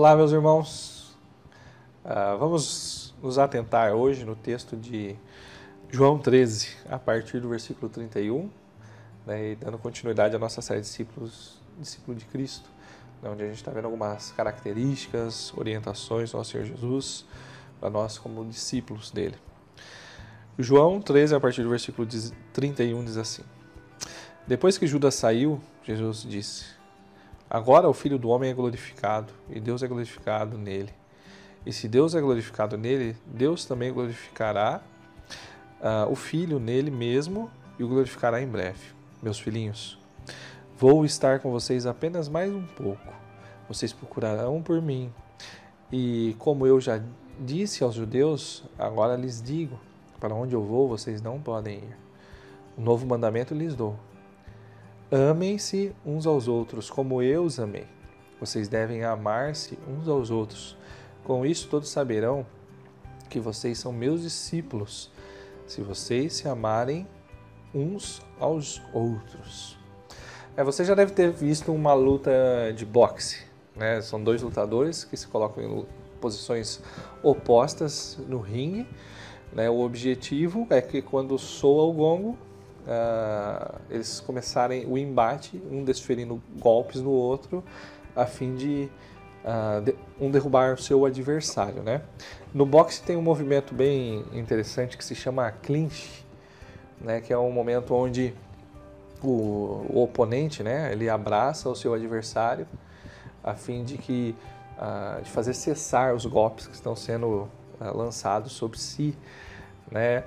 Olá, meus irmãos. Uh, vamos nos atentar hoje no texto de João 13, a partir do versículo 31, né, e dando continuidade à nossa série de discípulos, discípulo de Cristo, né, onde a gente está vendo algumas características, orientações do nosso Senhor Jesus para nós como discípulos dele. João 13, a partir do versículo 31, diz assim: Depois que Judas saiu, Jesus disse: Agora o Filho do Homem é glorificado e Deus é glorificado nele. E se Deus é glorificado nele, Deus também glorificará uh, o Filho nele mesmo e o glorificará em breve. Meus filhinhos, vou estar com vocês apenas mais um pouco. Vocês procurarão por mim. E como eu já disse aos judeus, agora lhes digo: para onde eu vou, vocês não podem ir. Um novo mandamento lhes dou: amem-se uns aos outros como eu os amei. Vocês devem amar-se uns aos outros. Com isso, todos saberão que vocês são meus discípulos se vocês se amarem uns aos outros. É, você já deve ter visto uma luta de boxe. Né? São dois lutadores que se colocam em posições opostas no ringue. Né? O objetivo é que quando soa o gongo, uh, eles começarem o embate, um desferindo golpes no outro, a fim de uh, de, um derrubar o seu adversário, né? No boxe tem um movimento bem interessante que se chama clinch, né? Que é um momento onde o, o oponente, né? Ele abraça o seu adversário a fim de que uh, de fazer cessar os golpes que estão sendo lançados sobre si, né?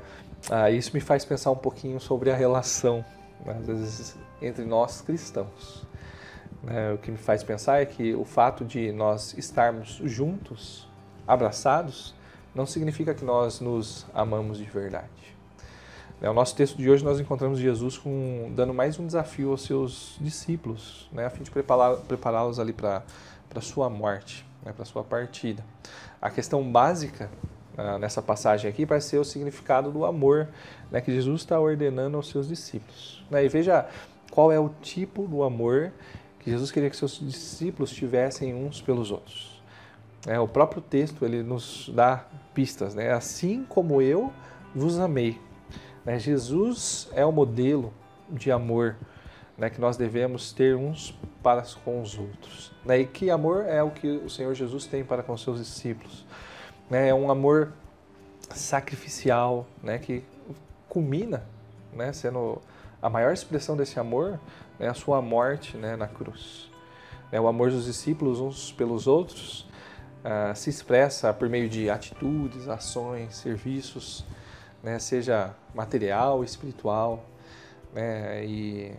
Uh, isso me faz pensar um pouquinho sobre a relação, né, às vezes, entre nós cristãos. Né? O que me faz pensar é que o fato de nós estarmos juntos, abraçados, não significa que nós nos amamos de verdade. No né, nosso texto de hoje nós encontramos Jesus com, dando mais um desafio aos seus discípulos, né, a fim de prepará-los ali para a sua morte, né, para a sua partida. A questão básica uh, nessa passagem aqui vai ser o significado do amor né, que Jesus está ordenando aos seus discípulos. Né, e veja qual é o tipo do amor que Jesus queria que seus discípulos tivessem uns pelos outros. É, o próprio texto ele nos dá pistas, né? Assim como eu vos amei. Né? Jesus é o modelo de amor né, que nós devemos ter uns para com os outros. Né? E que amor é o que o Senhor Jesus tem para com seus discípulos? Né? É um amor sacrificial, né, que culmina, né, sendo a maior expressão desse amor é a sua morte né, na cruz. É, o amor dos discípulos uns pelos outros uh, se expressa por meio de atitudes, ações, serviços, né, seja material, espiritual. Né, e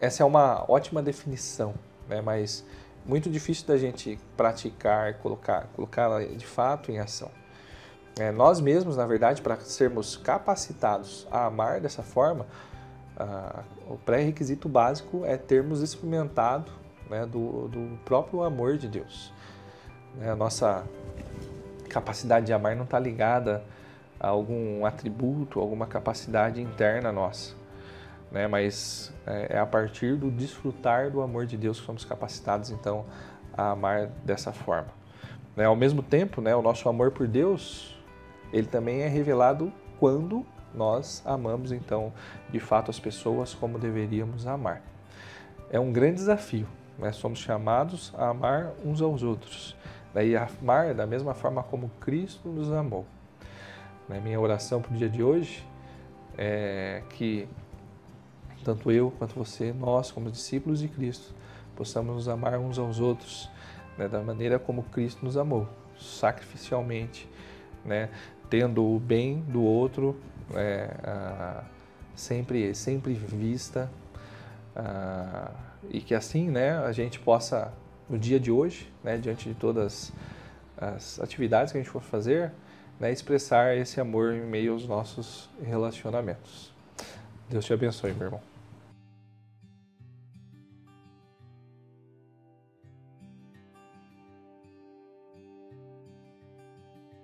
essa é uma ótima definição, né, mas muito difícil da gente praticar, colocar, colocá-la de fato em ação. É, nós mesmos, na verdade, para sermos capacitados a amar dessa forma, o pré-requisito básico é termos experimentado né, do, do, próprio amor de Deus. Né, a nossa capacidade de amar não está ligada a algum atributo, alguma capacidade interna nossa, né, mas é, é a partir do desfrutar do amor de Deus que somos capacitados então a amar dessa forma. Né, ao mesmo tempo, né, o nosso amor por Deus, ele também é revelado quando nós amamos então de fato as pessoas como deveríamos amar. É um grande desafio, né? somos chamados a amar uns aos outros, daí né? amar da mesma forma como Cristo nos amou. Né? Minha oração para o dia de hoje é que tanto eu quanto você, nós como discípulos de Cristo, possamos nos amar uns aos outros né? da maneira como Cristo nos amou, sacrificialmente, né? tendo o bem do outro é, sempre, sempre vista e que assim né, a gente possa, no dia de hoje, né, diante de todas as atividades que a gente for fazer, né, expressar esse amor em meio aos nossos relacionamentos. Deus te abençoe, meu irmão.